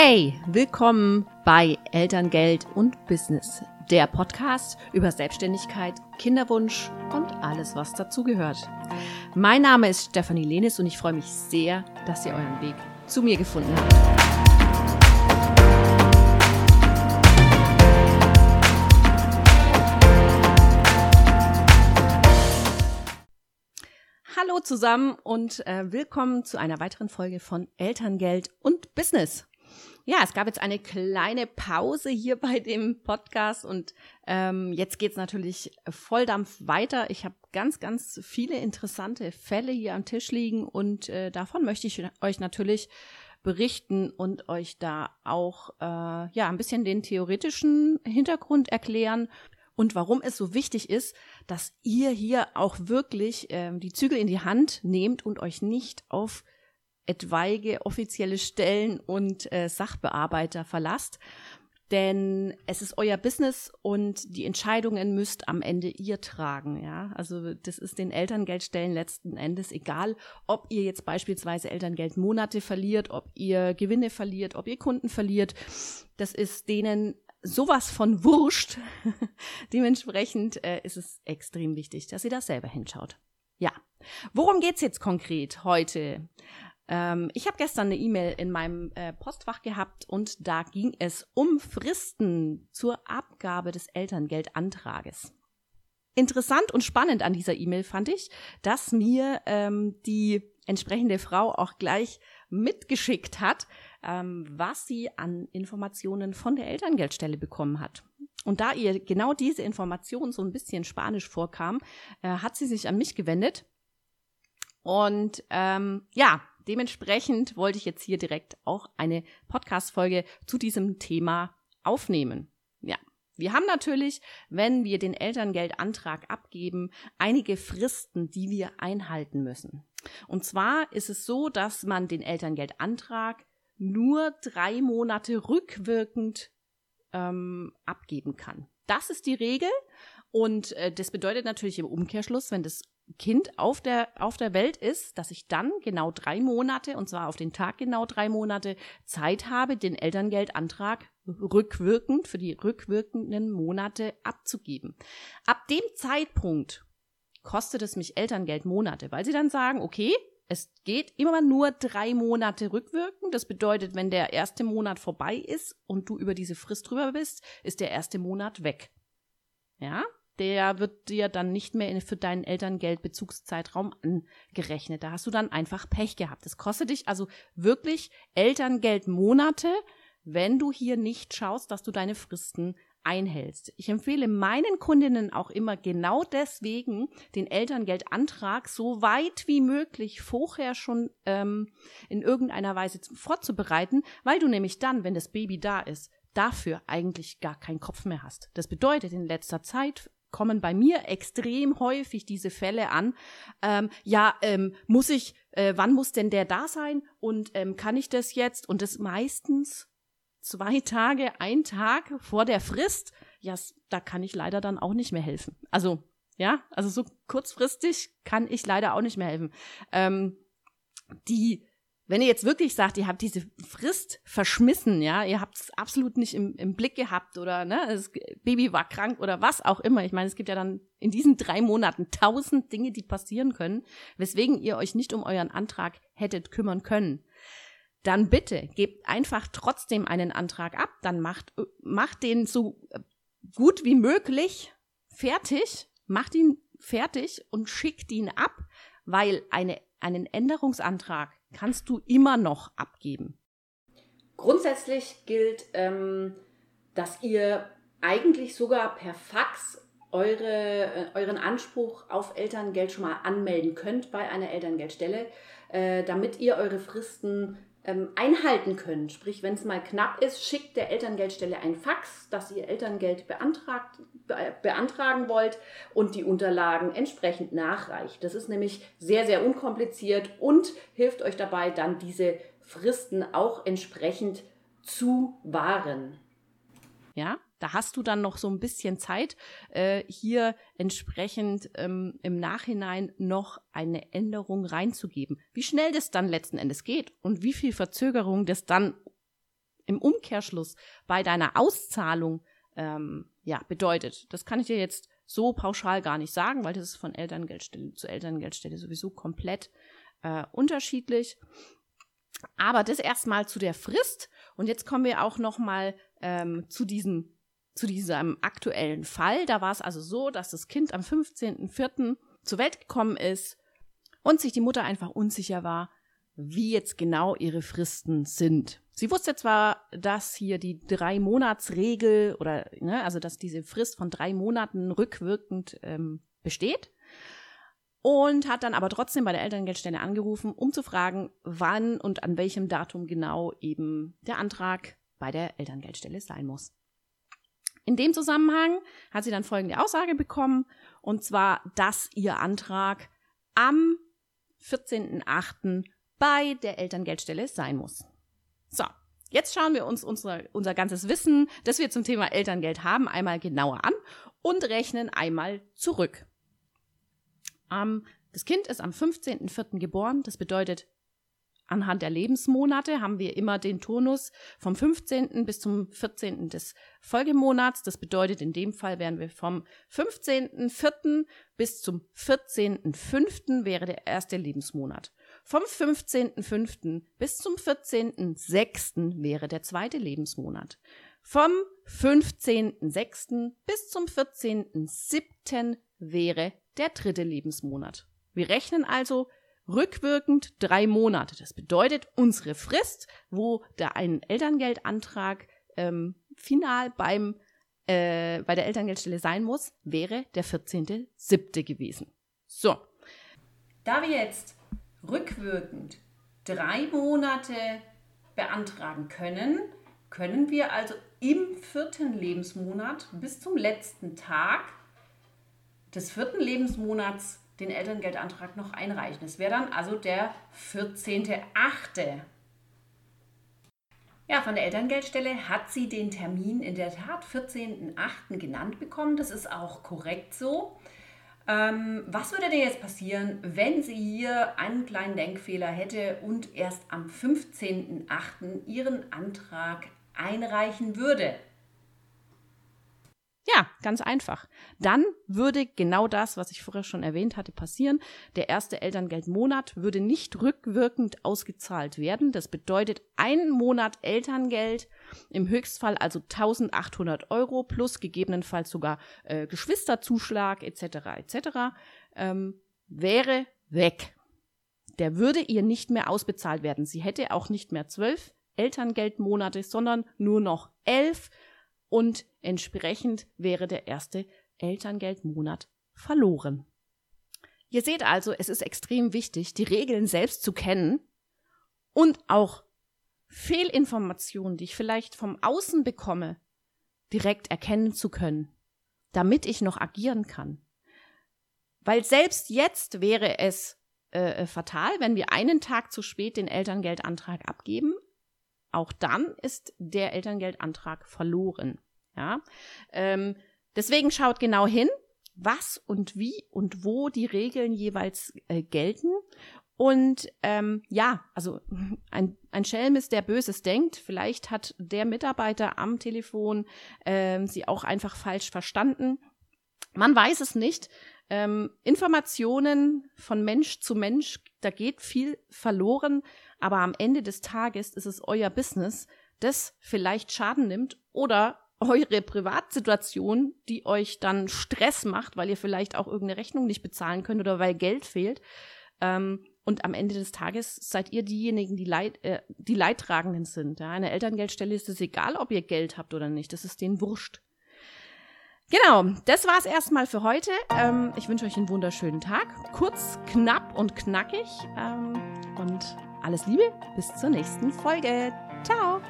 Hey, willkommen bei Elterngeld und Business, der Podcast über Selbstständigkeit, Kinderwunsch und alles, was dazugehört. Mein Name ist Stefanie Lenis und ich freue mich sehr, dass ihr euren Weg zu mir gefunden habt. Hallo zusammen und äh, willkommen zu einer weiteren Folge von Elterngeld und Business. Ja, es gab jetzt eine kleine Pause hier bei dem Podcast und ähm, jetzt geht's natürlich Volldampf weiter. Ich habe ganz, ganz viele interessante Fälle hier am Tisch liegen und äh, davon möchte ich euch natürlich berichten und euch da auch äh, ja ein bisschen den theoretischen Hintergrund erklären und warum es so wichtig ist, dass ihr hier auch wirklich äh, die Zügel in die Hand nehmt und euch nicht auf etwaige offizielle Stellen und äh, Sachbearbeiter verlasst. Denn es ist euer Business und die Entscheidungen müsst am Ende ihr tragen, ja. Also das ist den Elterngeldstellen letzten Endes egal, ob ihr jetzt beispielsweise Elterngeldmonate verliert, ob ihr Gewinne verliert, ob ihr Kunden verliert. Das ist denen sowas von wurscht. Dementsprechend äh, ist es extrem wichtig, dass ihr da selber hinschaut. Ja. Worum geht's jetzt konkret heute? Ähm, ich habe gestern eine E-Mail in meinem äh, Postfach gehabt und da ging es um Fristen zur Abgabe des Elterngeldantrages. Interessant und spannend an dieser E-Mail fand ich, dass mir ähm, die entsprechende Frau auch gleich mitgeschickt hat, ähm, was sie an Informationen von der Elterngeldstelle bekommen hat. Und da ihr genau diese Information so ein bisschen Spanisch vorkam, äh, hat sie sich an mich gewendet. Und ähm, ja, Dementsprechend wollte ich jetzt hier direkt auch eine Podcast-Folge zu diesem Thema aufnehmen. Ja. Wir haben natürlich, wenn wir den Elterngeldantrag abgeben, einige Fristen, die wir einhalten müssen. Und zwar ist es so, dass man den Elterngeldantrag nur drei Monate rückwirkend ähm, abgeben kann. Das ist die Regel und äh, das bedeutet natürlich im Umkehrschluss, wenn das Kind auf der, auf der Welt ist, dass ich dann genau drei Monate, und zwar auf den Tag genau drei Monate, Zeit habe, den Elterngeldantrag rückwirkend für die rückwirkenden Monate abzugeben. Ab dem Zeitpunkt kostet es mich Elterngeld Monate, weil sie dann sagen, okay, es geht immer nur drei Monate rückwirkend. Das bedeutet, wenn der erste Monat vorbei ist und du über diese Frist drüber bist, ist der erste Monat weg. Ja, der wird dir dann nicht mehr für deinen Elterngeldbezugszeitraum angerechnet. Da hast du dann einfach Pech gehabt. Das kostet dich also wirklich Elterngeldmonate, wenn du hier nicht schaust, dass du deine Fristen einhältst. Ich empfehle meinen Kundinnen auch immer genau deswegen, den Elterngeldantrag so weit wie möglich vorher schon ähm, in irgendeiner Weise vorzubereiten, weil du nämlich dann, wenn das Baby da ist, dafür eigentlich gar keinen Kopf mehr hast. Das bedeutet, in letzter Zeit kommen bei mir extrem häufig diese Fälle an. Ähm, ja, ähm, muss ich, äh, wann muss denn der da sein und ähm, kann ich das jetzt? Und das meistens zwei Tage, ein Tag vor der Frist. Ja, da kann ich leider dann auch nicht mehr helfen. Also, ja, also so kurzfristig kann ich leider auch nicht mehr helfen. Ähm, die wenn ihr jetzt wirklich sagt, ihr habt diese Frist verschmissen, ja, ihr habt es absolut nicht im, im Blick gehabt oder ne, das Baby war krank oder was auch immer. Ich meine, es gibt ja dann in diesen drei Monaten tausend Dinge, die passieren können, weswegen ihr euch nicht um euren Antrag hättet kümmern können. Dann bitte gebt einfach trotzdem einen Antrag ab, dann macht, macht den so gut wie möglich fertig, macht ihn fertig und schickt ihn ab, weil eine, einen Änderungsantrag kannst du immer noch abgeben. Grundsätzlich gilt, ähm, dass ihr eigentlich sogar per Fax eure, äh, euren Anspruch auf Elterngeld schon mal anmelden könnt bei einer Elterngeldstelle, äh, damit ihr eure Fristen ähm, einhalten könnt. Sprich, wenn es mal knapp ist, schickt der Elterngeldstelle ein Fax, dass ihr Elterngeld beantragt, be beantragen wollt und die Unterlagen entsprechend nachreicht. Das ist nämlich sehr, sehr unkompliziert und hilft euch dabei, dann diese Fristen auch entsprechend zu wahren. Ja, da hast du dann noch so ein bisschen Zeit, äh, hier entsprechend ähm, im Nachhinein noch eine Änderung reinzugeben. Wie schnell das dann letzten Endes geht und wie viel Verzögerung das dann im Umkehrschluss bei deiner Auszahlung ähm, ja, bedeutet. Das kann ich dir jetzt so pauschal gar nicht sagen, weil das ist von Elterngeldstelle zu Elterngeldstelle sowieso komplett äh, unterschiedlich. Aber das erstmal zu der Frist. Und jetzt kommen wir auch noch mal ähm, zu diesem zu diesem aktuellen Fall. Da war es also so, dass das Kind am 15.04. zur Welt gekommen ist und sich die Mutter einfach unsicher war, wie jetzt genau ihre Fristen sind. Sie wusste zwar, dass hier die drei Monatsregel oder ne, also dass diese Frist von drei Monaten rückwirkend ähm, besteht und hat dann aber trotzdem bei der Elterngeldstelle angerufen, um zu fragen, wann und an welchem Datum genau eben der Antrag bei der Elterngeldstelle sein muss. In dem Zusammenhang hat sie dann folgende Aussage bekommen, und zwar, dass ihr Antrag am 14.08. bei der Elterngeldstelle sein muss. So, jetzt schauen wir uns unser, unser ganzes Wissen, das wir zum Thema Elterngeld haben, einmal genauer an und rechnen einmal zurück. Ähm, das Kind ist am 15.04. geboren, das bedeutet, anhand der Lebensmonate haben wir immer den Turnus vom 15. bis zum 14. des Folgemonats. Das bedeutet, in dem Fall wären wir vom 15.04. bis zum 14.05. wäre der erste Lebensmonat. Vom 15.05. bis zum 14.06. wäre der zweite Lebensmonat. Vom 15.06. bis zum 14.07. wäre der dritte Lebensmonat. Wir rechnen also rückwirkend drei Monate. Das bedeutet, unsere Frist, wo da ein Elterngeldantrag ähm, final beim, äh, bei der Elterngeldstelle sein muss, wäre der 14.07. gewesen. So. Da wir jetzt rückwirkend drei Monate beantragen können, können wir also im vierten Lebensmonat bis zum letzten Tag des vierten Lebensmonats den Elterngeldantrag noch einreichen. Es wäre dann also der 14.8. Ja, von der Elterngeldstelle hat sie den Termin in der Tat 14.8. genannt bekommen. Das ist auch korrekt so. Ähm, was würde denn jetzt passieren, wenn sie hier einen kleinen Denkfehler hätte und erst am 15.08. ihren Antrag einreichen würde? Ja, ganz einfach. Dann würde genau das, was ich vorher schon erwähnt hatte, passieren. Der erste Elterngeldmonat würde nicht rückwirkend ausgezahlt werden. Das bedeutet ein Monat Elterngeld, im Höchstfall also 1800 Euro plus gegebenenfalls sogar äh, Geschwisterzuschlag etc. etc. Ähm, wäre weg. Der würde ihr nicht mehr ausbezahlt werden. Sie hätte auch nicht mehr zwölf Elterngeldmonate, sondern nur noch elf und entsprechend wäre der erste Elterngeldmonat verloren. Ihr seht also, es ist extrem wichtig, die Regeln selbst zu kennen und auch Fehlinformationen, die ich vielleicht vom Außen bekomme, direkt erkennen zu können, damit ich noch agieren kann. Weil selbst jetzt wäre es äh, fatal, wenn wir einen Tag zu spät den Elterngeldantrag abgeben, auch dann ist der Elterngeldantrag verloren. Ja? Ähm, deswegen schaut genau hin, was und wie und wo die Regeln jeweils äh, gelten. Und ähm, ja, also ein, ein Schelm ist, der Böses denkt. Vielleicht hat der Mitarbeiter am Telefon ähm, sie auch einfach falsch verstanden. Man weiß es nicht. Ähm, Informationen von Mensch zu Mensch, da geht viel verloren aber am Ende des Tages ist es euer Business, das vielleicht Schaden nimmt oder eure Privatsituation, die euch dann Stress macht, weil ihr vielleicht auch irgendeine Rechnung nicht bezahlen könnt oder weil Geld fehlt. Ähm, und am Ende des Tages seid ihr diejenigen, die, Leid, äh, die Leidtragenden sind. Ja? Eine Elterngeldstelle ist es egal, ob ihr Geld habt oder nicht. Das ist denen wurscht. Genau, das war's erstmal für heute. Ähm, ich wünsche euch einen wunderschönen Tag. Kurz, knapp und knackig. Ähm, und alles Liebe, bis zur nächsten Folge. Ciao!